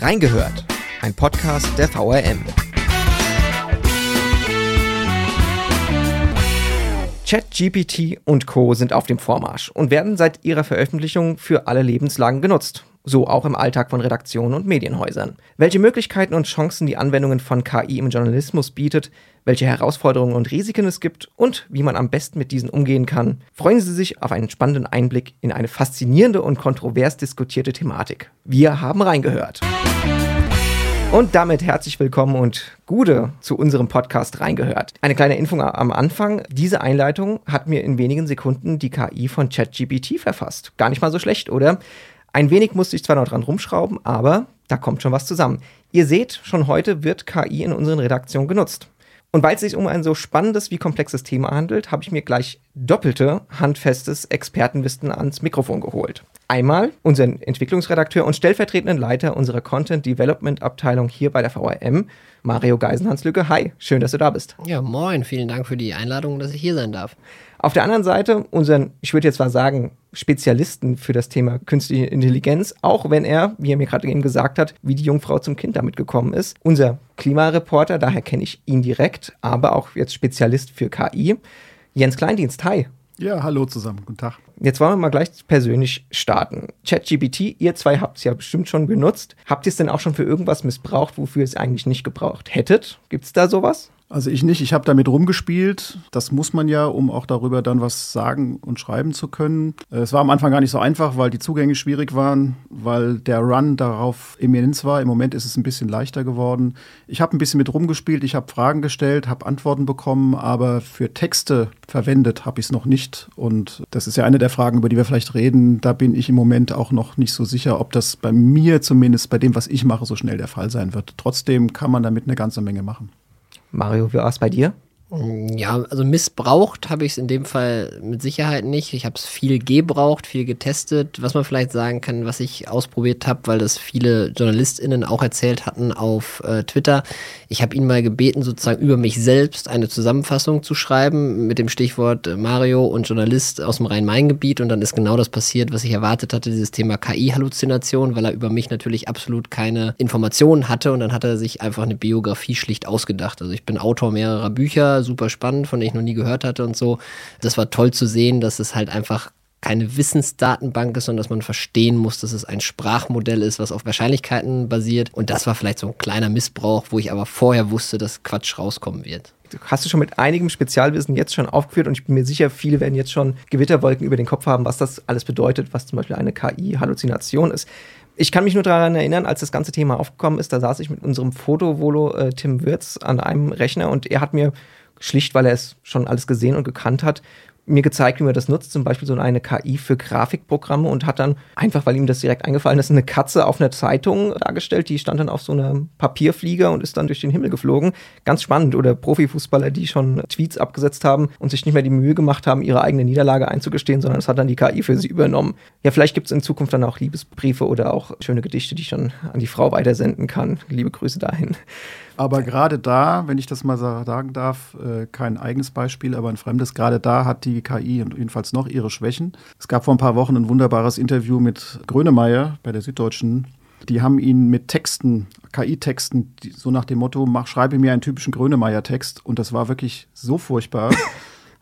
Reingehört, ein Podcast der VRM. ChatGPT und Co. sind auf dem Vormarsch und werden seit ihrer Veröffentlichung für alle Lebenslagen genutzt. So auch im Alltag von Redaktionen und Medienhäusern. Welche Möglichkeiten und Chancen die Anwendungen von KI im Journalismus bietet, welche Herausforderungen und Risiken es gibt und wie man am besten mit diesen umgehen kann, freuen Sie sich auf einen spannenden Einblick in eine faszinierende und kontrovers diskutierte Thematik. Wir haben reingehört. Und damit herzlich willkommen und Gude zu unserem Podcast reingehört. Eine kleine Info am Anfang. Diese Einleitung hat mir in wenigen Sekunden die KI von ChatGPT verfasst. Gar nicht mal so schlecht, oder? Ein wenig musste ich zwar noch dran rumschrauben, aber da kommt schon was zusammen. Ihr seht, schon heute wird KI in unseren Redaktionen genutzt. Und weil es sich um ein so spannendes wie komplexes Thema handelt, habe ich mir gleich doppelte handfestes Expertenwissen ans Mikrofon geholt. Einmal unseren Entwicklungsredakteur und stellvertretenden Leiter unserer Content Development Abteilung hier bei der VRM, Mario Geisenhans-Lücke. Hi, schön, dass du da bist. Ja, moin, vielen Dank für die Einladung, dass ich hier sein darf. Auf der anderen Seite unseren, ich würde jetzt mal sagen, Spezialisten für das Thema künstliche Intelligenz, auch wenn er, wie er mir gerade eben gesagt hat, wie die Jungfrau zum Kind damit gekommen ist. Unser Klimareporter, daher kenne ich ihn direkt, aber auch jetzt Spezialist für KI. Jens Kleindienst, hi. Ja, hallo zusammen, guten Tag. Jetzt wollen wir mal gleich persönlich starten. ChatGPT, ihr zwei habt es ja bestimmt schon genutzt. Habt ihr es denn auch schon für irgendwas missbraucht, wofür ihr es eigentlich nicht gebraucht hättet? Gibt es da sowas? Also ich nicht, ich habe damit rumgespielt. Das muss man ja, um auch darüber dann was sagen und schreiben zu können. Äh, es war am Anfang gar nicht so einfach, weil die Zugänge schwierig waren, weil der Run darauf immenz war. Im Moment ist es ein bisschen leichter geworden. Ich habe ein bisschen mit rumgespielt, ich habe Fragen gestellt, habe Antworten bekommen, aber für Texte verwendet habe ich es noch nicht. Und das ist ja eine der Fragen, über die wir vielleicht reden. Da bin ich im Moment auch noch nicht so sicher, ob das bei mir zumindest, bei dem, was ich mache, so schnell der Fall sein wird. Trotzdem kann man damit eine ganze Menge machen. Mario, wie war es bei dir? Ja, also missbraucht habe ich es in dem Fall mit Sicherheit nicht. Ich habe es viel gebraucht, viel getestet. Was man vielleicht sagen kann, was ich ausprobiert habe, weil das viele JournalistInnen auch erzählt hatten auf äh, Twitter. Ich habe ihn mal gebeten, sozusagen über mich selbst eine Zusammenfassung zu schreiben mit dem Stichwort Mario und Journalist aus dem Rhein-Main-Gebiet. Und dann ist genau das passiert, was ich erwartet hatte, dieses Thema KI-Halluzination, weil er über mich natürlich absolut keine Informationen hatte. Und dann hat er sich einfach eine Biografie schlicht ausgedacht. Also ich bin Autor mehrerer Bücher super spannend, von denen ich noch nie gehört hatte und so. Das war toll zu sehen, dass es halt einfach keine Wissensdatenbank ist, sondern dass man verstehen muss, dass es ein Sprachmodell ist, was auf Wahrscheinlichkeiten basiert. Und das war vielleicht so ein kleiner Missbrauch, wo ich aber vorher wusste, dass Quatsch rauskommen wird. Hast du schon mit einigem Spezialwissen jetzt schon aufgeführt und ich bin mir sicher, viele werden jetzt schon Gewitterwolken über den Kopf haben, was das alles bedeutet, was zum Beispiel eine KI-Halluzination ist. Ich kann mich nur daran erinnern, als das ganze Thema aufgekommen ist, da saß ich mit unserem Fotovolo äh, Tim Wirz an einem Rechner und er hat mir schlicht, weil er es schon alles gesehen und gekannt hat, mir gezeigt, wie man das nutzt, zum Beispiel so eine KI für Grafikprogramme und hat dann einfach, weil ihm das direkt eingefallen ist, eine Katze auf einer Zeitung dargestellt, die stand dann auf so einem Papierflieger und ist dann durch den Himmel geflogen. Ganz spannend. Oder Profifußballer, die schon Tweets abgesetzt haben und sich nicht mehr die Mühe gemacht haben, ihre eigene Niederlage einzugestehen, sondern es hat dann die KI für sie übernommen. Ja, vielleicht gibt es in Zukunft dann auch Liebesbriefe oder auch schöne Gedichte, die ich dann an die Frau weitersenden kann. Liebe Grüße dahin. Aber gerade da, wenn ich das mal sagen darf, äh, kein eigenes Beispiel, aber ein fremdes, gerade da hat die KI jedenfalls noch ihre Schwächen. Es gab vor ein paar Wochen ein wunderbares Interview mit Grönemeyer bei der Süddeutschen. Die haben ihn mit Texten, KI-Texten, so nach dem Motto, mach, schreibe mir einen typischen Grönemeyer-Text. Und das war wirklich so furchtbar.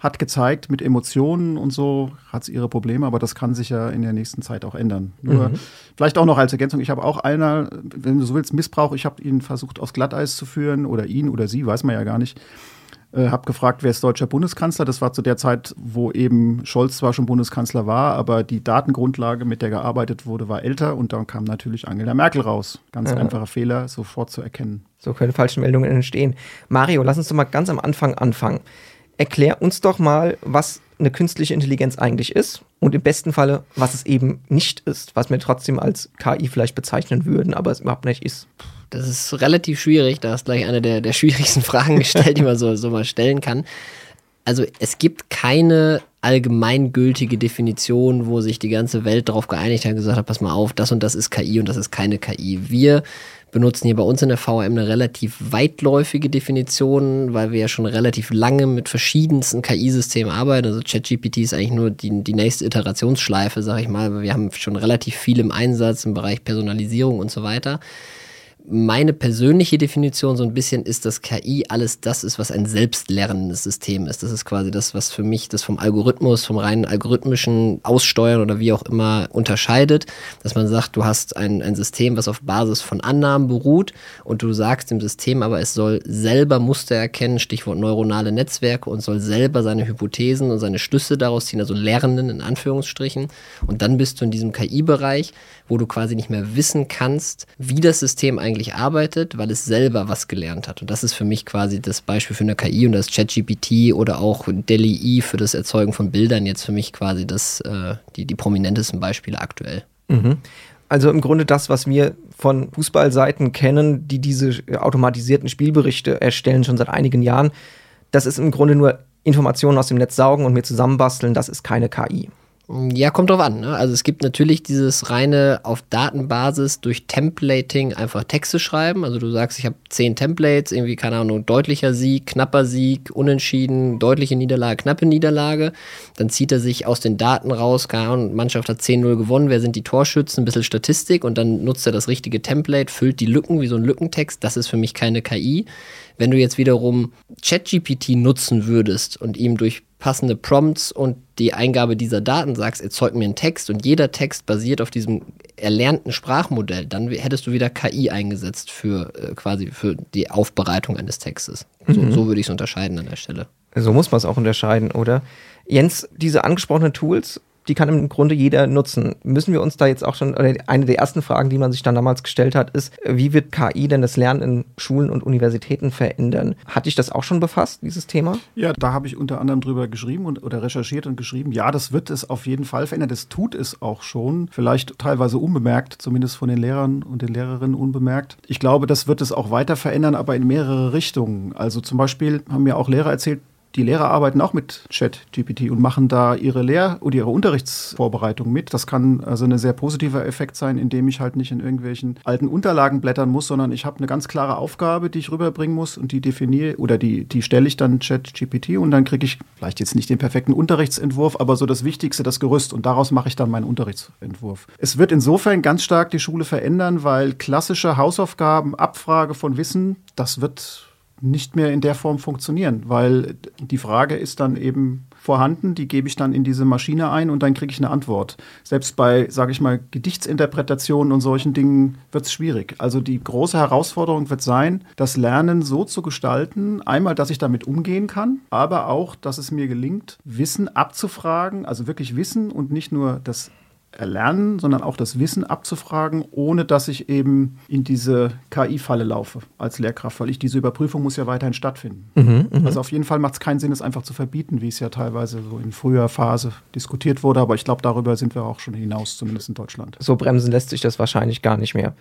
Hat gezeigt, mit Emotionen und so hat sie ihre Probleme, aber das kann sich ja in der nächsten Zeit auch ändern. Nur mhm. vielleicht auch noch als Ergänzung, ich habe auch einer, wenn du so willst, Missbrauch, ich habe ihn versucht aus Glatteis zu führen oder ihn oder sie, weiß man ja gar nicht. Äh, habe gefragt, wer ist deutscher Bundeskanzler? Das war zu der Zeit, wo eben Scholz zwar schon Bundeskanzler war, aber die Datengrundlage, mit der gearbeitet wurde, war älter und dann kam natürlich Angela Merkel raus. Ganz ja. einfacher Fehler, sofort zu erkennen. So können falsche Meldungen entstehen. Mario, lass uns doch mal ganz am Anfang anfangen erklär uns doch mal, was eine künstliche Intelligenz eigentlich ist und im besten Falle, was es eben nicht ist, was wir trotzdem als KI vielleicht bezeichnen würden, aber es überhaupt nicht ist. Das ist relativ schwierig. Da ist gleich eine der, der schwierigsten Fragen gestellt, die man so, so mal stellen kann. Also es gibt keine allgemeingültige Definition, wo sich die ganze Welt darauf geeinigt hat und gesagt hat, pass mal auf, das und das ist KI und das ist keine KI. Wir benutzen hier bei uns in der VM eine relativ weitläufige Definition, weil wir ja schon relativ lange mit verschiedensten KI-Systemen arbeiten. Also ChatGPT ist eigentlich nur die, die nächste Iterationsschleife, sag ich mal. Wir haben schon relativ viel im Einsatz im Bereich Personalisierung und so weiter meine persönliche Definition so ein bisschen ist, dass KI alles das ist, was ein selbstlernendes System ist. Das ist quasi das, was für mich das vom Algorithmus, vom reinen algorithmischen Aussteuern oder wie auch immer unterscheidet. Dass man sagt, du hast ein, ein System, was auf Basis von Annahmen beruht und du sagst dem System aber, es soll selber Muster erkennen, Stichwort neuronale Netzwerke und soll selber seine Hypothesen und seine Schlüsse daraus ziehen, also lernen in Anführungsstrichen. Und dann bist du in diesem KI-Bereich, wo du quasi nicht mehr wissen kannst, wie das System eigentlich arbeitet, weil es selber was gelernt hat. Und das ist für mich quasi das Beispiel für eine KI und das ChatGPT oder auch DALI-E für das Erzeugen von Bildern jetzt für mich quasi das, äh, die, die prominentesten Beispiele aktuell. Mhm. Also im Grunde das, was wir von Fußballseiten kennen, die diese automatisierten Spielberichte erstellen, schon seit einigen Jahren, das ist im Grunde nur Informationen aus dem Netz saugen und mir zusammenbasteln, das ist keine KI. Ja, kommt drauf an. Ne? Also es gibt natürlich dieses reine auf Datenbasis durch Templating einfach Texte schreiben. Also du sagst, ich habe zehn Templates, irgendwie, keine Ahnung, deutlicher Sieg, knapper Sieg, unentschieden, deutliche Niederlage, knappe Niederlage. Dann zieht er sich aus den Daten raus, keine Ahnung, Mannschaft hat 10-0 gewonnen, wer sind die Torschützen, ein bisschen Statistik und dann nutzt er das richtige Template, füllt die Lücken wie so ein Lückentext. Das ist für mich keine KI. Wenn du jetzt wiederum ChatGPT nutzen würdest und ihm durch passende Prompts und die Eingabe dieser Daten sagst, erzeug mir einen Text und jeder Text basiert auf diesem erlernten Sprachmodell, dann hättest du wieder KI eingesetzt für äh, quasi für die Aufbereitung eines Textes. So, mhm. so würde ich es unterscheiden an der Stelle. So muss man es auch unterscheiden, oder? Jens, diese angesprochenen Tools, die kann im Grunde jeder nutzen. Müssen wir uns da jetzt auch schon, oder eine der ersten Fragen, die man sich dann damals gestellt hat, ist, wie wird KI denn das Lernen in Schulen und Universitäten verändern? Hat dich das auch schon befasst, dieses Thema? Ja, da habe ich unter anderem drüber geschrieben und, oder recherchiert und geschrieben, ja, das wird es auf jeden Fall verändern. Das tut es auch schon, vielleicht teilweise unbemerkt, zumindest von den Lehrern und den Lehrerinnen unbemerkt. Ich glaube, das wird es auch weiter verändern, aber in mehrere Richtungen. Also zum Beispiel haben mir auch Lehrer erzählt, die Lehrer arbeiten auch mit Chat-GPT und machen da ihre Lehr- oder ihre Unterrichtsvorbereitung mit. Das kann also ein sehr positiver Effekt sein, indem ich halt nicht in irgendwelchen alten Unterlagen blättern muss, sondern ich habe eine ganz klare Aufgabe, die ich rüberbringen muss und die definiere oder die, die stelle ich dann Chat-GPT und dann kriege ich vielleicht jetzt nicht den perfekten Unterrichtsentwurf, aber so das Wichtigste, das Gerüst und daraus mache ich dann meinen Unterrichtsentwurf. Es wird insofern ganz stark die Schule verändern, weil klassische Hausaufgaben, Abfrage von Wissen, das wird nicht mehr in der Form funktionieren, weil die Frage ist dann eben vorhanden, die gebe ich dann in diese Maschine ein und dann kriege ich eine Antwort. Selbst bei, sage ich mal, Gedichtsinterpretationen und solchen Dingen wird es schwierig. Also die große Herausforderung wird sein, das Lernen so zu gestalten, einmal, dass ich damit umgehen kann, aber auch, dass es mir gelingt, Wissen abzufragen, also wirklich Wissen und nicht nur das Erlernen, sondern auch das Wissen abzufragen, ohne dass ich eben in diese KI-Falle laufe als Lehrkraft, weil ich diese Überprüfung muss ja weiterhin stattfinden. Mhm, mh. Also auf jeden Fall macht es keinen Sinn, es einfach zu verbieten, wie es ja teilweise so in früher Phase diskutiert wurde, aber ich glaube, darüber sind wir auch schon hinaus, zumindest in Deutschland. So bremsen lässt sich das wahrscheinlich gar nicht mehr.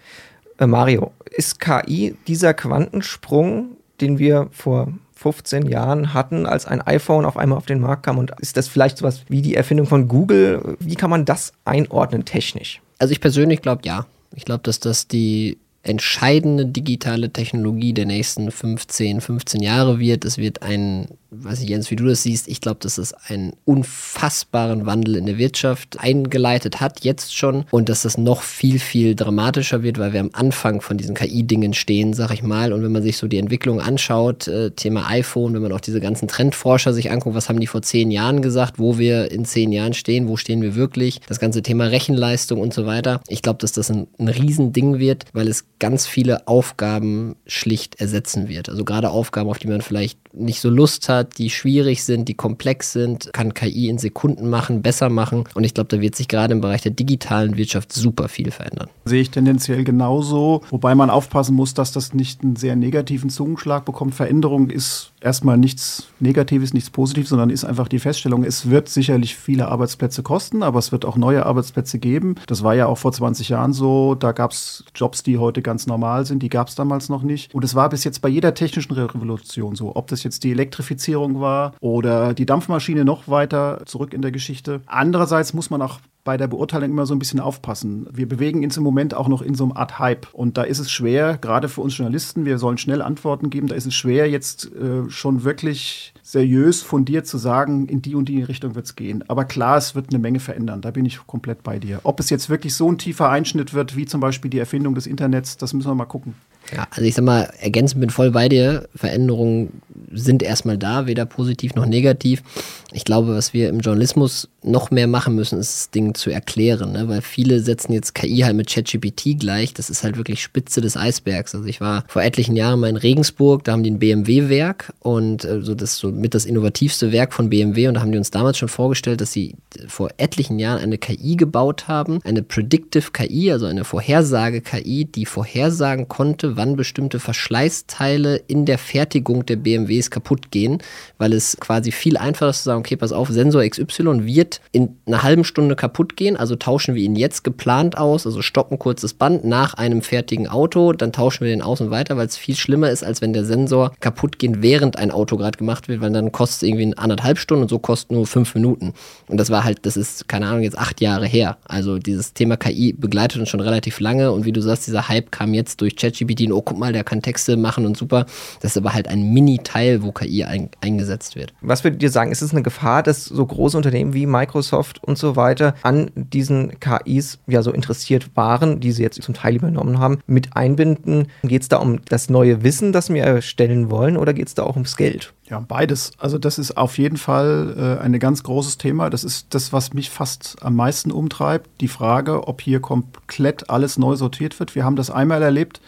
Äh, Mario, ist KI dieser Quantensprung, den wir vor 15 Jahren hatten, als ein iPhone auf einmal auf den Markt kam? Und ist das vielleicht sowas wie die Erfindung von Google? Wie kann man das einordnen technisch? Also ich persönlich glaube ja. Ich glaube, dass das die entscheidende digitale Technologie der nächsten 15, 15 Jahre wird. Es wird ein weiß ich Jens, wie du das siehst, ich glaube, dass es einen unfassbaren Wandel in der Wirtschaft eingeleitet hat, jetzt schon, und dass das noch viel, viel dramatischer wird, weil wir am Anfang von diesen KI-Dingen stehen, sag ich mal. Und wenn man sich so die Entwicklung anschaut, äh, Thema iPhone, wenn man auch diese ganzen Trendforscher sich anguckt, was haben die vor zehn Jahren gesagt, wo wir in zehn Jahren stehen, wo stehen wir wirklich, das ganze Thema Rechenleistung und so weiter. Ich glaube, dass das ein, ein Riesending wird, weil es ganz viele Aufgaben schlicht ersetzen wird. Also gerade Aufgaben, auf die man vielleicht nicht so Lust hat, die schwierig sind, die komplex sind, kann KI in Sekunden machen, besser machen. Und ich glaube, da wird sich gerade im Bereich der digitalen Wirtschaft super viel verändern. Sehe ich tendenziell genauso, wobei man aufpassen muss, dass das nicht einen sehr negativen Zungenschlag bekommt. Veränderung ist erstmal nichts Negatives, nichts Positives, sondern ist einfach die Feststellung, es wird sicherlich viele Arbeitsplätze kosten, aber es wird auch neue Arbeitsplätze geben. Das war ja auch vor 20 Jahren so. Da gab es Jobs, die heute ganz normal sind, die gab es damals noch nicht. Und es war bis jetzt bei jeder technischen Revolution so. Ob das jetzt die Elektrifizierung war oder die Dampfmaschine noch weiter zurück in der Geschichte. Andererseits muss man auch bei der Beurteilung immer so ein bisschen aufpassen. Wir bewegen uns im Moment auch noch in so einem Art Hype. Und da ist es schwer, gerade für uns Journalisten, wir sollen schnell Antworten geben, da ist es schwer, jetzt äh, schon wirklich seriös, fundiert zu sagen, in die und die Richtung wird es gehen. Aber klar, es wird eine Menge verändern. Da bin ich komplett bei dir. Ob es jetzt wirklich so ein tiefer Einschnitt wird, wie zum Beispiel die Erfindung des Internets, das müssen wir mal gucken. Ja, also ich sag mal, ergänzend bin voll bei dir. Veränderungen sind erstmal da, weder positiv noch negativ. Ich glaube, was wir im Journalismus noch mehr machen müssen, ist das Ding zu erklären, ne? weil viele setzen jetzt KI halt mit ChatGPT gleich. Das ist halt wirklich Spitze des Eisbergs. Also ich war vor etlichen Jahren mal in Regensburg, da haben die ein BMW-Werk und äh, so das so mit das innovativste Werk von BMW und da haben die uns damals schon vorgestellt, dass sie vor etlichen Jahren eine KI gebaut haben, eine Predictive KI, also eine Vorhersage-KI, die vorhersagen konnte, wann bestimmte Verschleißteile in der Fertigung der BMWs kaputt gehen, weil es quasi viel einfacher ist zu sagen, okay, pass auf, Sensor XY wird in einer halben Stunde kaputt gehen, also tauschen wir ihn jetzt geplant aus, also stoppen kurzes Band nach einem fertigen Auto, dann tauschen wir den aus und weiter, weil es viel schlimmer ist, als wenn der Sensor kaputt geht, während ein Auto gerade gemacht wird, weil dann kostet es irgendwie anderthalb Stunden und so kostet nur fünf Minuten. Und das war halt, das ist, keine Ahnung, jetzt acht Jahre her. Also dieses Thema KI begleitet uns schon relativ lange und wie du sagst, dieser Hype kam jetzt durch ChatGPT und oh, guck mal, der kann Texte machen und super. Das ist aber halt ein Mini-Teil, wo KI ein, eingesetzt wird. Was würdet ihr sagen, ist es eine Gefahr, dass so große Unternehmen wie Microsoft und so weiter an diesen KIs ja so interessiert waren, die sie jetzt zum Teil übernommen haben, mit einbinden? Geht es da um das neue Wissen, das wir erstellen wollen, oder geht es da auch ums Geld? Ja, beides. Also das ist auf jeden Fall äh, ein ganz großes Thema. Das ist das, was mich fast am meisten umtreibt. Die Frage, ob hier komplett alles neu sortiert wird. Wir haben das einmal erlebt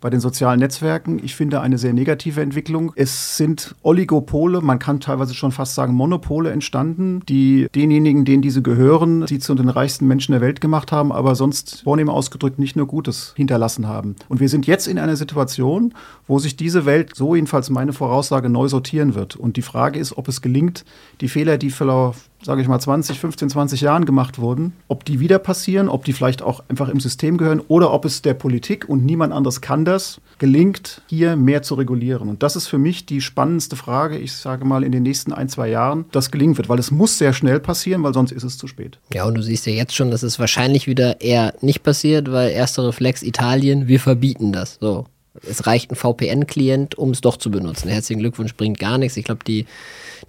bei den sozialen Netzwerken. Ich finde eine sehr negative Entwicklung. Es sind Oligopole, man kann teilweise schon fast sagen Monopole entstanden, die denjenigen, denen diese gehören, die zu den reichsten Menschen der Welt gemacht haben, aber sonst vornehm ausgedrückt nicht nur Gutes hinterlassen haben. Und wir sind jetzt in einer Situation, wo sich diese Welt, so jedenfalls meine Voraussage, neu sortieren wird. Und die Frage ist, ob es gelingt, die Fehler, die vielleicht sage ich mal, 20, 15, 20 Jahren gemacht wurden, ob die wieder passieren, ob die vielleicht auch einfach im System gehören oder ob es der Politik und niemand anderes kann das, gelingt, hier mehr zu regulieren. Und das ist für mich die spannendste Frage, ich sage mal, in den nächsten ein, zwei Jahren, das gelingen wird, weil es muss sehr schnell passieren, weil sonst ist es zu spät. Ja, und du siehst ja jetzt schon, dass es wahrscheinlich wieder eher nicht passiert, weil erster Reflex Italien, wir verbieten das. So. Es reicht ein VPN-Klient, um es doch zu benutzen. Herzlichen Glückwunsch bringt gar nichts. Ich glaube, die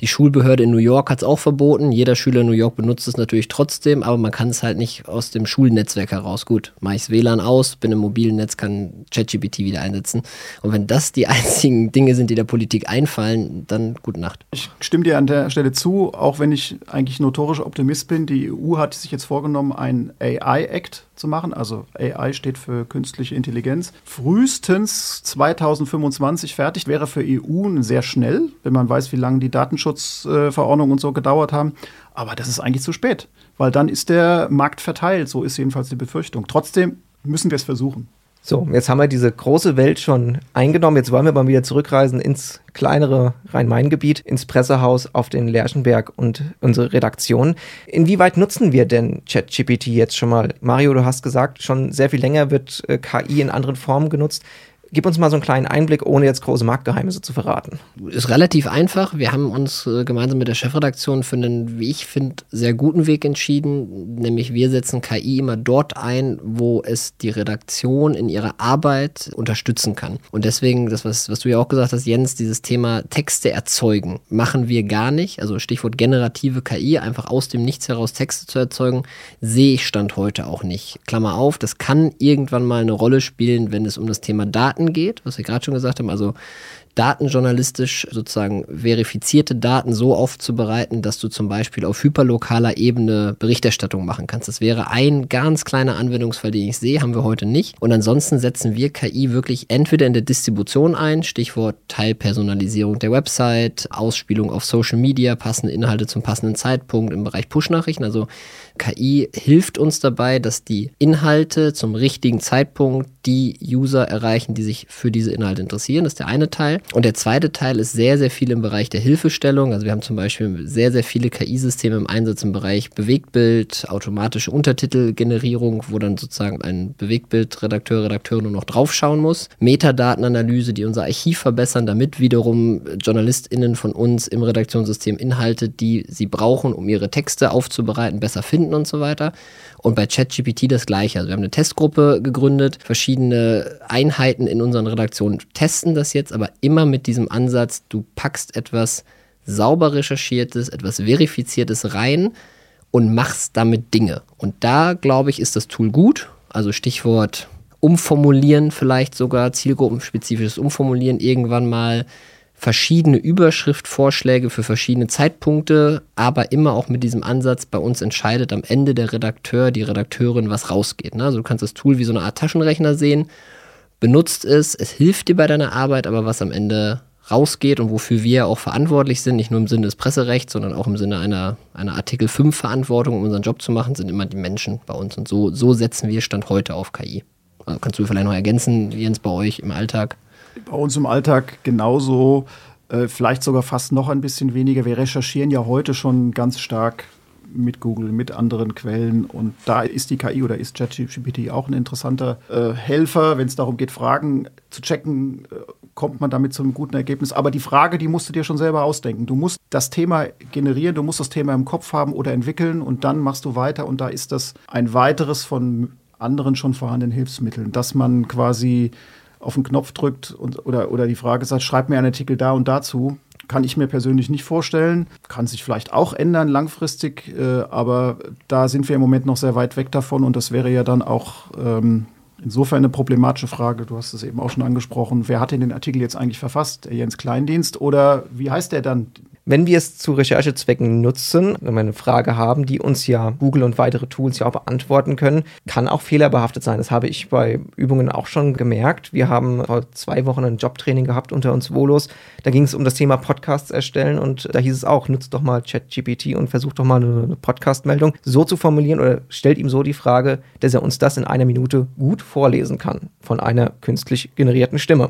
die Schulbehörde in New York hat es auch verboten. Jeder Schüler in New York benutzt es natürlich trotzdem, aber man kann es halt nicht aus dem Schulnetzwerk heraus. Gut, mache ich WLAN aus, bin im mobilen Netz, kann ChatGPT wieder einsetzen. Und wenn das die einzigen Dinge sind, die der Politik einfallen, dann gute Nacht. Ich stimme dir an der Stelle zu, auch wenn ich eigentlich notorisch Optimist bin. Die EU hat sich jetzt vorgenommen, einen AI-Act zu machen. Also AI steht für künstliche Intelligenz. Frühestens 2025 fertig wäre für EU sehr schnell, wenn man weiß, wie lange die Datenschutzverordnung und so gedauert haben. Aber das ist eigentlich zu spät, weil dann ist der Markt verteilt. So ist jedenfalls die Befürchtung. Trotzdem müssen wir es versuchen. So, jetzt haben wir diese große Welt schon eingenommen. Jetzt wollen wir mal wieder zurückreisen ins kleinere Rhein-Main-Gebiet, ins Pressehaus auf den Lerchenberg und unsere Redaktion. Inwieweit nutzen wir denn ChatGPT jetzt schon mal? Mario, du hast gesagt, schon sehr viel länger wird äh, KI in anderen Formen genutzt. Gib uns mal so einen kleinen Einblick, ohne jetzt große Marktgeheimnisse zu verraten. Ist relativ einfach. Wir haben uns äh, gemeinsam mit der Chefredaktion für einen, wie ich finde, sehr guten Weg entschieden. Nämlich wir setzen KI immer dort ein, wo es die Redaktion in ihrer Arbeit unterstützen kann. Und deswegen, das, was, was du ja auch gesagt hast, Jens, dieses Thema Texte erzeugen, machen wir gar nicht. Also Stichwort generative KI, einfach aus dem Nichts heraus Texte zu erzeugen, sehe ich Stand heute auch nicht. Klammer auf, das kann irgendwann mal eine Rolle spielen, wenn es um das Thema Daten Daten geht, was wir gerade schon gesagt haben, also datenjournalistisch sozusagen verifizierte Daten so aufzubereiten, dass du zum Beispiel auf hyperlokaler Ebene Berichterstattung machen kannst. Das wäre ein ganz kleiner Anwendungsfall, den ich sehe, haben wir heute nicht. Und ansonsten setzen wir KI wirklich entweder in der Distribution ein, Stichwort Teilpersonalisierung der Website, Ausspielung auf Social Media, passende Inhalte zum passenden Zeitpunkt im Bereich Push-Nachrichten. Also KI hilft uns dabei, dass die Inhalte zum richtigen Zeitpunkt die User erreichen, die sich für diese Inhalte interessieren. Das ist der eine Teil. Und der zweite Teil ist sehr, sehr viel im Bereich der Hilfestellung. Also wir haben zum Beispiel sehr, sehr viele KI-Systeme im Einsatz im Bereich Bewegtbild, automatische Untertitelgenerierung, wo dann sozusagen ein Bewegtbildredakteur, Redakteur nur noch draufschauen muss. Metadatenanalyse, die unser Archiv verbessern, damit wiederum JournalistInnen von uns im Redaktionssystem Inhalte, die sie brauchen, um ihre Texte aufzubereiten, besser finden und so weiter. Und bei ChatGPT das gleiche. Also wir haben eine Testgruppe gegründet, verschiedene Einheiten in unseren Redaktionen testen das jetzt, aber immer mit diesem Ansatz, du packst etwas sauber recherchiertes, etwas verifiziertes rein und machst damit Dinge. Und da, glaube ich, ist das Tool gut. Also Stichwort umformulieren, vielleicht sogar zielgruppenspezifisches Umformulieren irgendwann mal verschiedene Überschriftvorschläge für verschiedene Zeitpunkte, aber immer auch mit diesem Ansatz, bei uns entscheidet am Ende der Redakteur, die Redakteurin, was rausgeht. Ne? Also du kannst das Tool wie so eine Art Taschenrechner sehen, benutzt es, es hilft dir bei deiner Arbeit, aber was am Ende rausgeht und wofür wir auch verantwortlich sind, nicht nur im Sinne des Presserechts, sondern auch im Sinne einer, einer Artikel 5 Verantwortung, um unseren Job zu machen, sind immer die Menschen bei uns. Und so, so setzen wir Stand heute auf KI. Also kannst du vielleicht noch ergänzen, Jens, bei euch im Alltag? Bei uns im Alltag genauso, äh, vielleicht sogar fast noch ein bisschen weniger. Wir recherchieren ja heute schon ganz stark mit Google, mit anderen Quellen. Und da ist die KI oder ist ChatGPT auch ein interessanter äh, Helfer, wenn es darum geht, Fragen zu checken, äh, kommt man damit zu einem guten Ergebnis. Aber die Frage, die musst du dir schon selber ausdenken. Du musst das Thema generieren, du musst das Thema im Kopf haben oder entwickeln und dann machst du weiter. Und da ist das ein weiteres von anderen schon vorhandenen Hilfsmitteln, dass man quasi auf den Knopf drückt und, oder, oder die Frage sagt, schreib mir einen Artikel da und dazu. Kann ich mir persönlich nicht vorstellen. Kann sich vielleicht auch ändern langfristig, äh, aber da sind wir im Moment noch sehr weit weg davon und das wäre ja dann auch ähm, insofern eine problematische Frage. Du hast es eben auch schon angesprochen. Wer hat denn den Artikel jetzt eigentlich verfasst? Der Jens Kleindienst oder wie heißt der dann? Wenn wir es zu Recherchezwecken nutzen, wenn wir eine Frage haben, die uns ja Google und weitere Tools ja auch beantworten können, kann auch fehlerbehaftet sein. Das habe ich bei Übungen auch schon gemerkt. Wir haben vor zwei Wochen ein Jobtraining gehabt unter uns Volos. Da ging es um das Thema Podcasts erstellen und da hieß es auch, nutzt doch mal ChatGPT und versucht doch mal eine, Podcast-Meldung so zu formulieren oder stellt ihm so die Frage, dass er uns das in einer Minute gut vorlesen kann von einer künstlich generierten Stimme.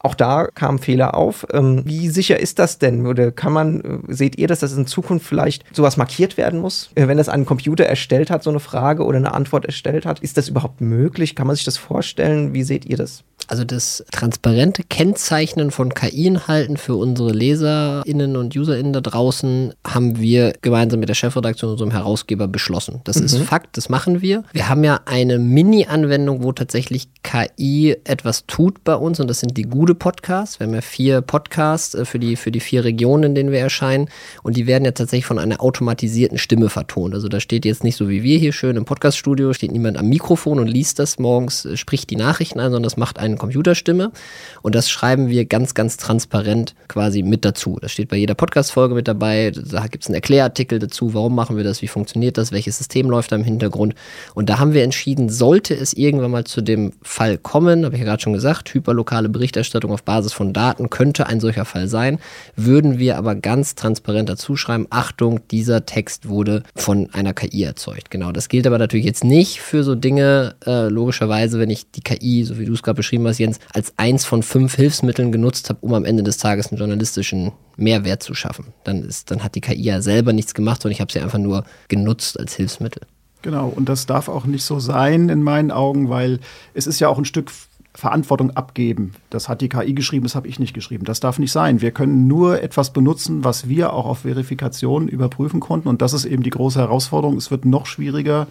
Auch da kamen Fehler auf. Ähm, wie sicher ist das denn? Oder kann man, äh, seht ihr, dass das in Zukunft vielleicht sowas markiert werden muss? Äh, wenn das ein Computer erstellt hat, so eine Frage oder eine Antwort erstellt hat, ist das überhaupt möglich? Kann man sich das vorstellen? Wie seht ihr das? Also das transparente Kennzeichnen von KI-Inhalten für unsere LeserInnen und UserInnen da draußen haben wir gemeinsam mit der Chefredaktion und unserem Herausgeber beschlossen. Das mhm. ist Fakt, das machen wir. Wir haben ja eine Mini-Anwendung, wo tatsächlich KI etwas tut bei uns und das sind die gute Podcasts. Wir haben ja vier Podcasts äh, für die, für die vier Regionen, in denen wir erscheinen und die werden ja tatsächlich von einer automatisierten Stimme vertont. Also da steht jetzt nicht so wie wir hier schön im Podcaststudio, steht niemand am Mikrofon und liest das morgens, äh, spricht die Nachrichten ein, sondern das macht ein Computerstimme. Und das schreiben wir ganz, ganz transparent quasi mit dazu. Das steht bei jeder Podcast-Folge mit dabei. Da gibt es einen Erklärartikel dazu, warum machen wir das, wie funktioniert das, welches System läuft da im Hintergrund. Und da haben wir entschieden, sollte es irgendwann mal zu dem Fall kommen, habe ich ja gerade schon gesagt, hyperlokale Berichterstattung auf Basis von Daten könnte ein solcher Fall sein, würden wir aber ganz transparent dazu schreiben, Achtung, dieser Text wurde von einer KI erzeugt. Genau, das gilt aber natürlich jetzt nicht für so Dinge, äh, logischerweise, wenn ich die KI, so wie du es gerade beschrieben hast, Jens, als eins von fünf Hilfsmitteln genutzt habe, um am Ende des Tages einen journalistischen Mehrwert zu schaffen. Dann, ist, dann hat die KI ja selber nichts gemacht, sondern ich habe sie einfach nur genutzt als Hilfsmittel. Genau, und das darf auch nicht so sein in meinen Augen, weil es ist ja auch ein Stück Verantwortung abgeben. Das hat die KI geschrieben, das habe ich nicht geschrieben. Das darf nicht sein. Wir können nur etwas benutzen, was wir auch auf Verifikation überprüfen konnten. Und das ist eben die große Herausforderung. Es wird noch schwieriger,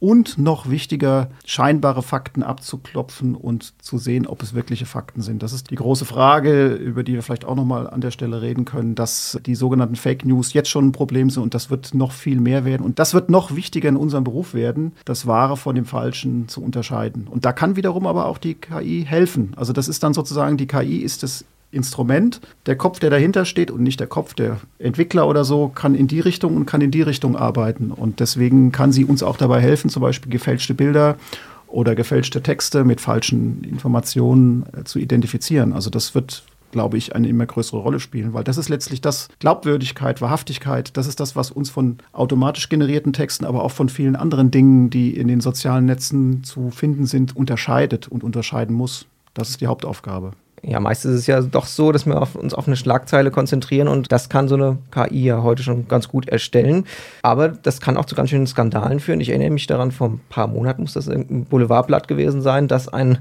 und noch wichtiger, scheinbare Fakten abzuklopfen und zu sehen, ob es wirkliche Fakten sind. Das ist die große Frage, über die wir vielleicht auch noch mal an der Stelle reden können, dass die sogenannten Fake News jetzt schon ein Problem sind und das wird noch viel mehr werden und das wird noch wichtiger in unserem Beruf werden, das Wahre von dem Falschen zu unterscheiden. Und da kann wiederum aber auch die KI helfen. Also das ist dann sozusagen die KI ist das Instrument. Der Kopf, der dahinter steht und nicht der Kopf der Entwickler oder so, kann in die Richtung und kann in die Richtung arbeiten. Und deswegen kann sie uns auch dabei helfen, zum Beispiel gefälschte Bilder oder gefälschte Texte mit falschen Informationen äh, zu identifizieren. Also das wird glaube ich, eine immer größere Rolle spielen, weil das ist letztlich das Glaubwürdigkeit, Wahrhaftigkeit, das ist das, was uns von automatisch generierten Texten, aber auch von vielen anderen Dingen, die in den sozialen Netzen zu finden sind, unterscheidet und unterscheiden muss. Das ist die Hauptaufgabe. Ja, meist ist es ja doch so, dass wir auf, uns auf eine Schlagzeile konzentrieren und das kann so eine KI ja heute schon ganz gut erstellen. Aber das kann auch zu ganz schönen Skandalen führen. Ich erinnere mich daran, vor ein paar Monaten muss das irgendein Boulevardblatt gewesen sein, dass ein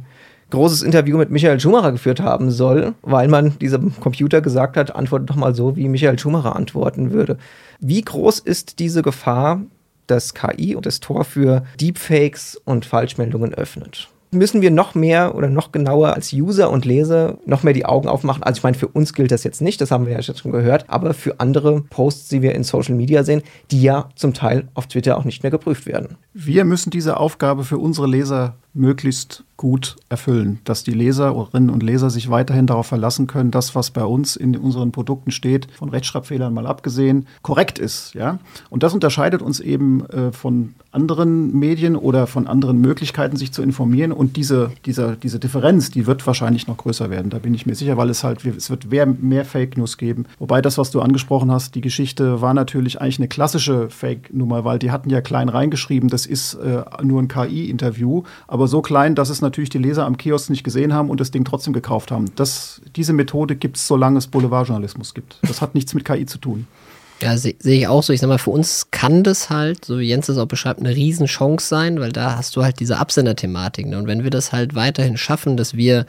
großes Interview mit Michael Schumacher geführt haben soll, weil man diesem Computer gesagt hat, antworte doch mal so, wie Michael Schumacher antworten würde. Wie groß ist diese Gefahr, dass KI und das Tor für Deepfakes und Falschmeldungen öffnet? Müssen wir noch mehr oder noch genauer als User und Leser noch mehr die Augen aufmachen. Also ich meine, für uns gilt das jetzt nicht, das haben wir ja schon gehört, aber für andere Posts, die wir in Social Media sehen, die ja zum Teil auf Twitter auch nicht mehr geprüft werden. Wir müssen diese Aufgabe für unsere Leser möglichst gut erfüllen, dass die Leserinnen und Leser sich weiterhin darauf verlassen können, dass was bei uns in unseren Produkten steht, von Rechtschreibfehlern mal abgesehen, korrekt ist, ja? Und das unterscheidet uns eben äh, von anderen Medien oder von anderen Möglichkeiten, sich zu informieren. Und diese, diese, diese Differenz, die wird wahrscheinlich noch größer werden. Da bin ich mir sicher, weil es halt, es wird mehr, mehr Fake News geben. Wobei das, was du angesprochen hast, die Geschichte war natürlich eigentlich eine klassische Fake-Nummer, weil die hatten ja klein reingeschrieben, das ist äh, nur ein KI-Interview, aber so klein, dass es natürlich die Leser am Kiosk nicht gesehen haben und das Ding trotzdem gekauft haben. Das, diese Methode gibt es, solange es Boulevardjournalismus gibt. Das hat nichts mit KI zu tun. Ja, sehe seh ich auch so. Ich sag mal, für uns kann das halt, so wie Jens das auch beschreibt, eine Riesenchance sein, weil da hast du halt diese Absenderthematik. Ne? Und wenn wir das halt weiterhin schaffen, dass wir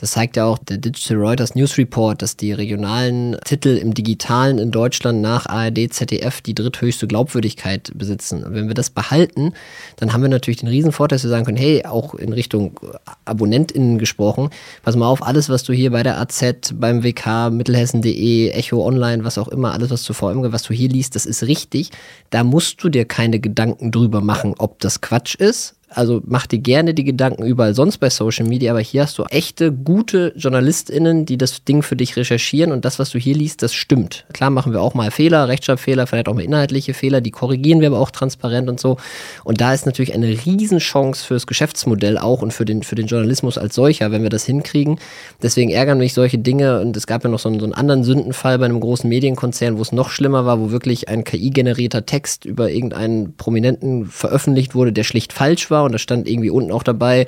das zeigt ja auch der Digital Reuters News Report, dass die regionalen Titel im Digitalen in Deutschland nach ARD, ZDF die dritthöchste Glaubwürdigkeit besitzen. Und wenn wir das behalten, dann haben wir natürlich den riesen Vorteil, dass wir sagen können, hey, auch in Richtung AbonnentInnen gesprochen, pass mal auf, alles, was du hier bei der AZ, beim WK, Mittelhessen.de, Echo Online, was auch immer, alles, was du Was du hier liest, das ist richtig. Da musst du dir keine Gedanken drüber machen, ob das Quatsch ist, also mach dir gerne die Gedanken überall sonst bei Social Media, aber hier hast du echte, gute JournalistInnen, die das Ding für dich recherchieren und das, was du hier liest, das stimmt. Klar machen wir auch mal Fehler, Rechtschreibfehler, vielleicht auch mal inhaltliche Fehler, die korrigieren wir aber auch transparent und so. Und da ist natürlich eine Riesenchance fürs Geschäftsmodell auch und für den, für den Journalismus als solcher, wenn wir das hinkriegen. Deswegen ärgern mich solche Dinge und es gab ja noch so einen, so einen anderen Sündenfall bei einem großen Medienkonzern, wo es noch schlimmer war, wo wirklich ein KI-generierter Text über irgendeinen Prominenten veröffentlicht wurde, der schlicht falsch war und da stand irgendwie unten auch dabei,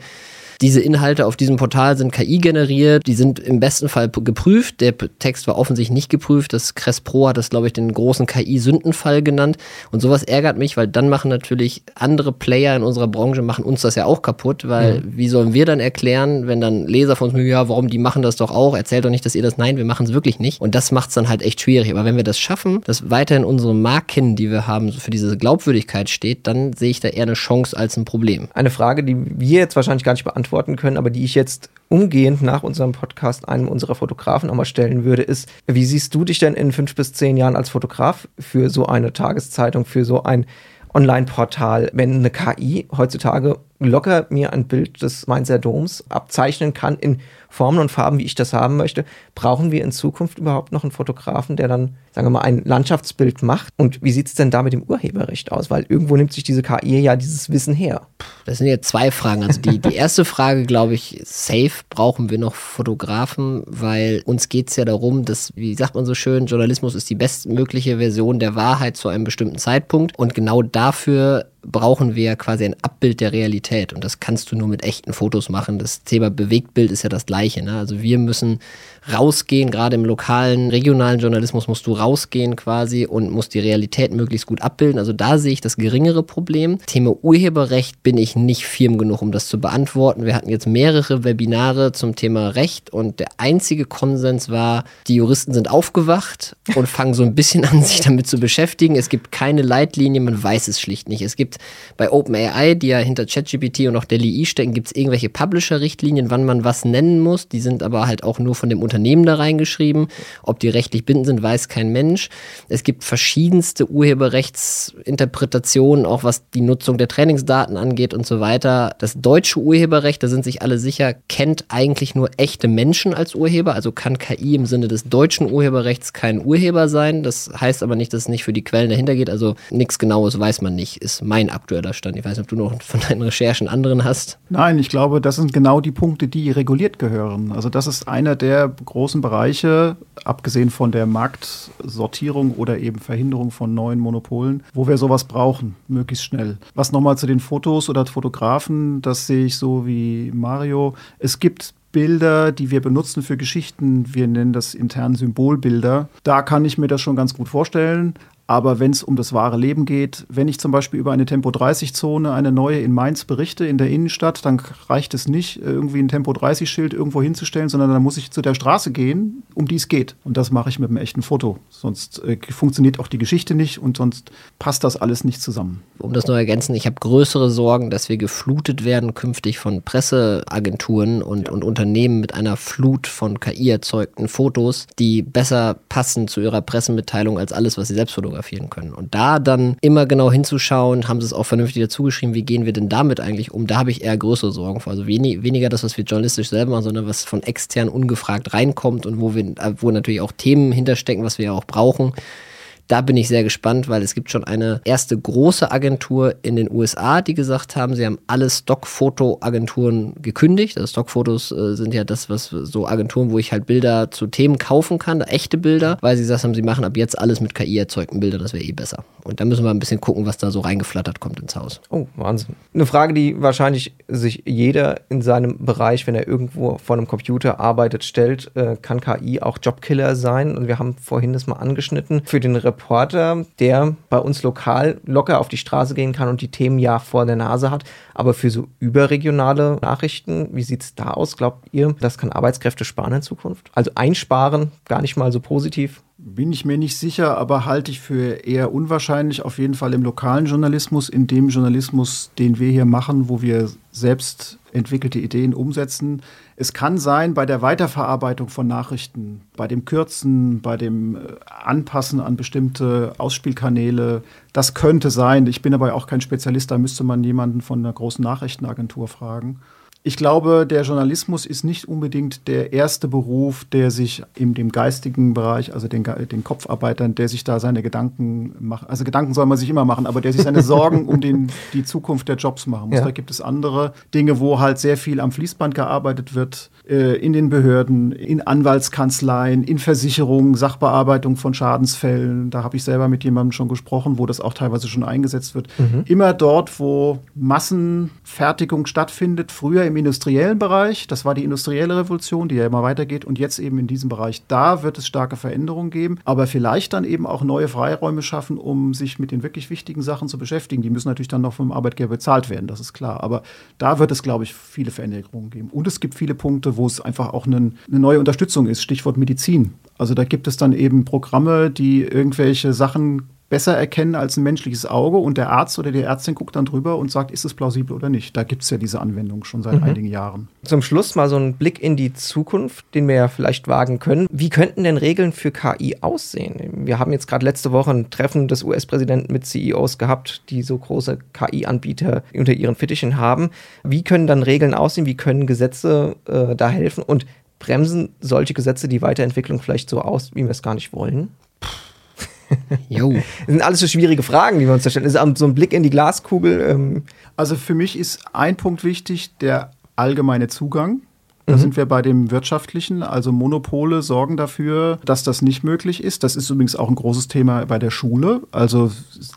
diese Inhalte auf diesem Portal sind KI generiert, die sind im besten Fall geprüft. Der Text war offensichtlich nicht geprüft. Das Cress Pro hat das, glaube ich, den großen KI-Sündenfall genannt. Und sowas ärgert mich, weil dann machen natürlich andere Player in unserer Branche, machen uns das ja auch kaputt, weil mhm. wie sollen wir dann erklären, wenn dann Leser von uns sagen, ja, warum die machen das doch auch, erzählt doch nicht, dass ihr das, nein, wir machen es wirklich nicht. Und das macht es dann halt echt schwierig. Aber wenn wir das schaffen, dass weiterhin unsere Marken, die wir haben, für diese Glaubwürdigkeit steht, dann sehe ich da eher eine Chance als ein Problem. Eine Frage, die wir jetzt wahrscheinlich gar nicht beantworten beantworten können, aber die ich jetzt umgehend nach unserem Podcast einem unserer Fotografen auch mal stellen würde, ist, wie siehst du dich denn in fünf bis zehn Jahren als Fotograf für so eine Tageszeitung, für so ein Online-Portal, wenn eine KI heutzutage locker mir ein Bild des Mainzer Doms abzeichnen kann in Formen und Farben, wie ich das haben möchte, brauchen wir in Zukunft überhaupt noch einen Fotografen, der dann, sagen wir mal, ein Landschaftsbild macht? Und wie sieht es denn da mit dem Urheberrecht aus? Weil irgendwo nimmt sich diese KI ja dieses Wissen her. Das sind jetzt zwei Fragen. Also die, die erste Frage, glaube ich, safe brauchen wir noch Fotografen, weil uns geht es ja darum, dass, wie sagt man so schön, Journalismus ist die bestmögliche Version der Wahrheit zu einem bestimmten Zeitpunkt. Und genau dafür brauchen wir quasi ein Abbild der Realität. Und das kannst du nur mit echten Fotos machen. Das Thema Bewegtbild ist ja das gleiche. Ne? Also wir müssen rausgehen, gerade im lokalen, regionalen Journalismus musst du rausgehen quasi und musst die Realität möglichst gut abbilden. Also da sehe ich das geringere Problem. Thema Urheberrecht bin ich nicht firm genug, um das zu beantworten. Wir hatten jetzt mehrere Webinare zum Thema Recht und der einzige Konsens war, die Juristen sind aufgewacht und fangen so ein bisschen an, sich damit zu beschäftigen. Es gibt keine Leitlinie, man weiß es schlicht nicht. Es gibt bei OpenAI, die ja hinter ChatGPT und auch der LI stecken, gibt es irgendwelche Publisher-Richtlinien, wann man was nennen muss. Die sind aber halt auch nur von dem Unternehmen da reingeschrieben. Ob die rechtlich bindend sind, weiß kein Mensch. Es gibt verschiedenste Urheberrechtsinterpretationen, auch was die Nutzung der Trainingsdaten angeht und so weiter. Das deutsche Urheberrecht, da sind sich alle sicher, kennt eigentlich nur echte Menschen als Urheber. Also kann KI im Sinne des deutschen Urheberrechts kein Urheber sein. Das heißt aber nicht, dass es nicht für die Quellen dahinter geht. Also nichts Genaues weiß man nicht, ist mein aktueller Stand. Ich weiß nicht, ob du noch von deinen Recherchen anderen hast. Nein, ich glaube, das sind genau die Punkte, die reguliert gehören. Also das ist einer der großen Bereiche, abgesehen von der Marktsortierung oder eben Verhinderung von neuen Monopolen, wo wir sowas brauchen, möglichst schnell. Was nochmal zu den Fotos oder Fotografen, das sehe ich so wie Mario. Es gibt Bilder, die wir benutzen für Geschichten, wir nennen das intern Symbolbilder, da kann ich mir das schon ganz gut vorstellen. Aber wenn es um das wahre Leben geht, wenn ich zum Beispiel über eine Tempo-30-Zone, eine neue in Mainz berichte, in der Innenstadt, dann reicht es nicht, irgendwie ein Tempo-30-Schild irgendwo hinzustellen, sondern dann muss ich zu der Straße gehen, um die es geht. Und das mache ich mit einem echten Foto. Sonst äh, funktioniert auch die Geschichte nicht und sonst passt das alles nicht zusammen. Um das noch ergänzen, ich habe größere Sorgen, dass wir geflutet werden künftig von Presseagenturen und, ja. und Unternehmen mit einer Flut von KI erzeugten Fotos, die besser passen zu ihrer Pressemitteilung als alles, was sie selbst fotografieren fotografieren können. Und da dann immer genau hinzuschauen, haben sie es auch vernünftig dazu geschrieben, wie gehen wir denn damit eigentlich um? Da habe ich eher größere Sorgen vor. Also wenig, weniger das, was wir journalistisch selber machen, sondern was von extern ungefragt reinkommt und wo wir, äh, wo natürlich auch Themen hinterstecken, was wir ja auch brauchen da bin ich sehr gespannt, weil es gibt schon eine erste große Agentur in den USA, die gesagt haben, sie haben alle Stockfoto-Agenturen gekündigt. Also Stockfotos äh, sind ja das, was so Agenturen, wo ich halt Bilder zu Themen kaufen kann, echte Bilder, weil sie gesagt haben, sie machen ab jetzt alles mit KI erzeugten Bildern, das wäre eh besser. Und da müssen wir ein bisschen gucken, was da so reingeflattert kommt ins Haus. Oh, Wahnsinn. Eine Frage, die wahrscheinlich sich jeder in seinem Bereich, wenn er irgendwo vor einem Computer arbeitet, stellt, äh, kann KI auch Jobkiller sein? Und wir haben vorhin das mal angeschnitten. Für den Reporter, der bei uns lokal locker auf die Straße gehen kann und die Themen ja vor der Nase hat. Aber für so überregionale Nachrichten, wie sieht es da aus? Glaubt ihr, das kann Arbeitskräfte sparen in Zukunft? Also einsparen, gar nicht mal so positiv. Bin ich mir nicht sicher, aber halte ich für eher unwahrscheinlich, auf jeden Fall im lokalen Journalismus, in dem Journalismus, den wir hier machen, wo wir selbst entwickelte Ideen umsetzen. Es kann sein, bei der Weiterverarbeitung von Nachrichten, bei dem Kürzen, bei dem äh, Anpassen an bestimmte Ausspielkanäle, das könnte sein. Ich bin aber auch kein Spezialist, da müsste man jemanden von einer großen Nachrichtenagentur fragen. Ich glaube, der Journalismus ist nicht unbedingt der erste Beruf, der sich in dem geistigen Bereich, also den, den Kopfarbeitern, der sich da seine Gedanken macht. Also Gedanken soll man sich immer machen, aber der sich seine Sorgen um den, die Zukunft der Jobs machen muss. Ja. Da gibt es andere Dinge, wo halt sehr viel am Fließband gearbeitet wird, äh, in den Behörden, in Anwaltskanzleien, in Versicherungen, Sachbearbeitung von Schadensfällen. Da habe ich selber mit jemandem schon gesprochen, wo das auch teilweise schon eingesetzt wird. Mhm. Immer dort, wo Massenfertigung stattfindet, früher im industriellen Bereich, das war die industrielle Revolution, die ja immer weitergeht, und jetzt eben in diesem Bereich, da wird es starke Veränderungen geben, aber vielleicht dann eben auch neue Freiräume schaffen, um sich mit den wirklich wichtigen Sachen zu beschäftigen. Die müssen natürlich dann noch vom Arbeitgeber bezahlt werden, das ist klar. Aber da wird es, glaube ich, viele Veränderungen geben. Und es gibt viele Punkte, wo es einfach auch eine, eine neue Unterstützung ist, Stichwort Medizin. Also da gibt es dann eben Programme, die irgendwelche Sachen besser erkennen als ein menschliches Auge und der Arzt oder die Ärztin guckt dann drüber und sagt, ist es plausibel oder nicht. Da gibt es ja diese Anwendung schon seit mhm. einigen Jahren. Zum Schluss mal so ein Blick in die Zukunft, den wir ja vielleicht wagen können. Wie könnten denn Regeln für KI aussehen? Wir haben jetzt gerade letzte Woche ein Treffen des US-Präsidenten mit CEOs gehabt, die so große KI-Anbieter unter ihren Fittichen haben. Wie können dann Regeln aussehen? Wie können Gesetze äh, da helfen? Und bremsen solche Gesetze die Weiterentwicklung vielleicht so aus, wie wir es gar nicht wollen? Jo. Das sind alles so schwierige Fragen, die wir uns da stellen. Das ist so ein Blick in die Glaskugel. Ähm. Also für mich ist ein Punkt wichtig, der allgemeine Zugang. Da mhm. sind wir bei dem wirtschaftlichen. Also Monopole sorgen dafür, dass das nicht möglich ist. Das ist übrigens auch ein großes Thema bei der Schule. Also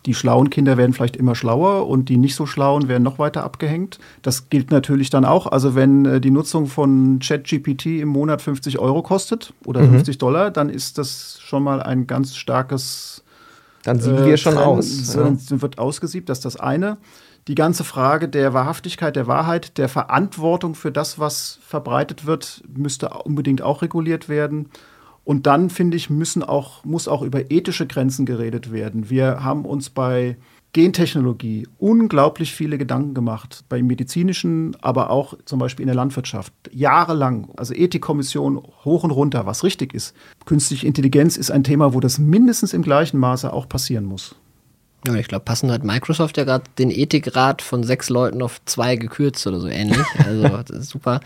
die schlauen Kinder werden vielleicht immer schlauer und die nicht so schlauen werden noch weiter abgehängt. Das gilt natürlich dann auch. Also wenn äh, die Nutzung von ChatGPT im Monat 50 Euro kostet oder mhm. 50 Dollar, dann ist das schon mal ein ganz starkes dann sieben äh, wir schon Trend, aus. Ja. Wird ausgesiebt, das ist das eine die ganze Frage der Wahrhaftigkeit, der Wahrheit, der Verantwortung für das, was verbreitet wird, müsste unbedingt auch reguliert werden. Und dann, finde ich, müssen auch, muss auch über ethische Grenzen geredet werden. Wir haben uns bei Gentechnologie unglaublich viele Gedanken gemacht, beim medizinischen, aber auch zum Beispiel in der Landwirtschaft. Jahrelang, also Ethikkommission hoch und runter, was richtig ist. Künstliche Intelligenz ist ein Thema, wo das mindestens im gleichen Maße auch passieren muss. Ja, ich glaube, passend hat Microsoft ja gerade den Ethikrat von sechs Leuten auf zwei gekürzt oder so ähnlich. Also das ist super.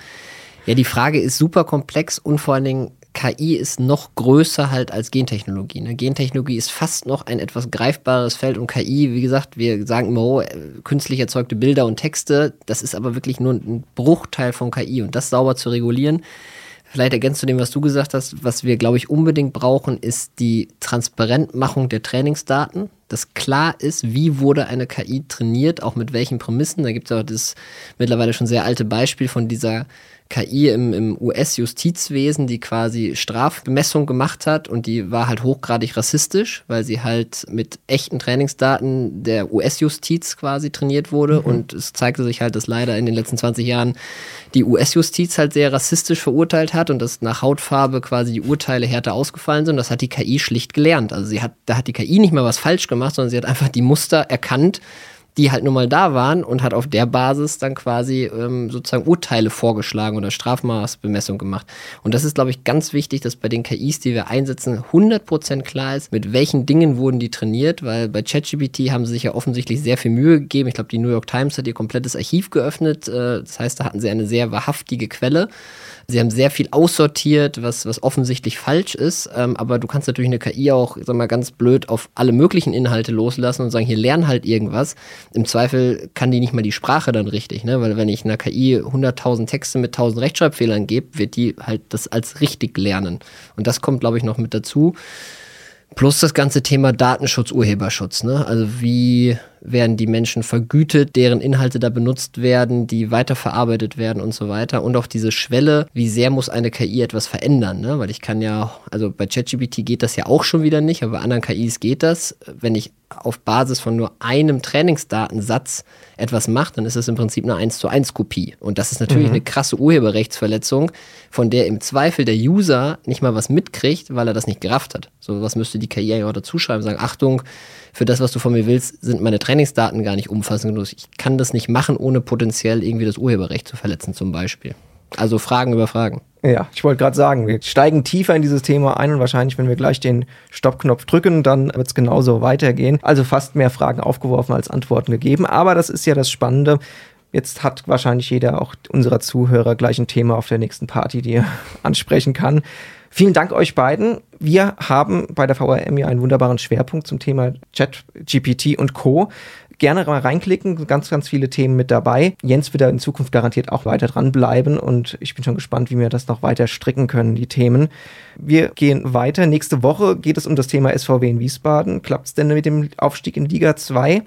Ja, die Frage ist super komplex und vor allen Dingen KI ist noch größer halt als Gentechnologie. Ne? Gentechnologie ist fast noch ein etwas greifbares Feld und KI, wie gesagt, wir sagen immer, oh, künstlich erzeugte Bilder und Texte, das ist aber wirklich nur ein Bruchteil von KI und das sauber zu regulieren. Vielleicht ergänzt zu dem, was du gesagt hast, was wir, glaube ich, unbedingt brauchen, ist die Transparentmachung der Trainingsdaten dass klar ist, wie wurde eine KI trainiert, auch mit welchen Prämissen. Da gibt es auch das mittlerweile schon sehr alte Beispiel von dieser KI im, im US-Justizwesen, die quasi Strafbemessung gemacht hat und die war halt hochgradig rassistisch, weil sie halt mit echten Trainingsdaten der US-Justiz quasi trainiert wurde mhm. und es zeigte sich halt, dass leider in den letzten 20 Jahren die US-Justiz halt sehr rassistisch verurteilt hat und dass nach Hautfarbe quasi die Urteile härter ausgefallen sind. Das hat die KI schlicht gelernt. Also sie hat, da hat die KI nicht mal was falsch gemacht, sondern sie hat einfach die Muster erkannt die halt nun mal da waren und hat auf der Basis dann quasi ähm, sozusagen Urteile vorgeschlagen oder Strafmaßbemessung gemacht. Und das ist, glaube ich, ganz wichtig, dass bei den KIs, die wir einsetzen, 100% klar ist, mit welchen Dingen wurden die trainiert, weil bei ChatGPT haben sie sich ja offensichtlich sehr viel Mühe gegeben. Ich glaube, die New York Times hat ihr komplettes Archiv geöffnet. Äh, das heißt, da hatten sie eine sehr wahrhaftige Quelle. Sie haben sehr viel aussortiert, was, was offensichtlich falsch ist. Ähm, aber du kannst natürlich eine KI auch, sag mal, ganz blöd auf alle möglichen Inhalte loslassen und sagen, hier lern halt irgendwas. Im Zweifel kann die nicht mal die Sprache dann richtig, ne? Weil wenn ich einer KI 100.000 Texte mit 1.000 Rechtschreibfehlern gebe, wird die halt das als richtig lernen. Und das kommt, glaube ich, noch mit dazu. Plus das ganze Thema Datenschutz, Urheberschutz. Ne? Also wie werden die Menschen vergütet, deren Inhalte da benutzt werden, die weiterverarbeitet werden und so weiter. Und auch diese Schwelle, wie sehr muss eine KI etwas verändern. Ne? Weil ich kann ja, also bei ChatGPT geht das ja auch schon wieder nicht, aber bei anderen KIs geht das. Wenn ich auf Basis von nur einem Trainingsdatensatz etwas mache, dann ist das im Prinzip eine 1 zu 1 Kopie. Und das ist natürlich mhm. eine krasse Urheberrechtsverletzung, von der im Zweifel der User nicht mal was mitkriegt, weil er das nicht gerafft hat. So was müsste die KI ja auch dazu schreiben, sagen, Achtung, für das, was du von mir willst, sind meine Trainingsdaten gar nicht umfassend genug. Ich kann das nicht machen, ohne potenziell irgendwie das Urheberrecht zu verletzen, zum Beispiel. Also Fragen über Fragen. Ja, ich wollte gerade sagen, wir steigen tiefer in dieses Thema ein und wahrscheinlich, wenn wir gleich den Stoppknopf drücken, dann wird es genauso weitergehen. Also fast mehr Fragen aufgeworfen als Antworten gegeben. Aber das ist ja das Spannende. Jetzt hat wahrscheinlich jeder auch unserer Zuhörer gleich ein Thema auf der nächsten Party, die er ansprechen kann. Vielen Dank euch beiden. Wir haben bei der VRM ja einen wunderbaren Schwerpunkt zum Thema Chat, GPT und Co. Gerne mal reinklicken, ganz, ganz viele Themen mit dabei. Jens wird da in Zukunft garantiert auch weiter dranbleiben und ich bin schon gespannt, wie wir das noch weiter stricken können, die Themen. Wir gehen weiter. Nächste Woche geht es um das Thema SVW in Wiesbaden. Klappt es denn mit dem Aufstieg in Liga 2?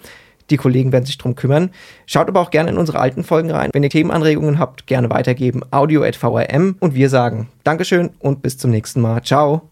Die Kollegen werden sich drum kümmern. Schaut aber auch gerne in unsere alten Folgen rein. Wenn ihr Themenanregungen habt, gerne weitergeben. Audio.vrm und wir sagen Dankeschön und bis zum nächsten Mal. Ciao.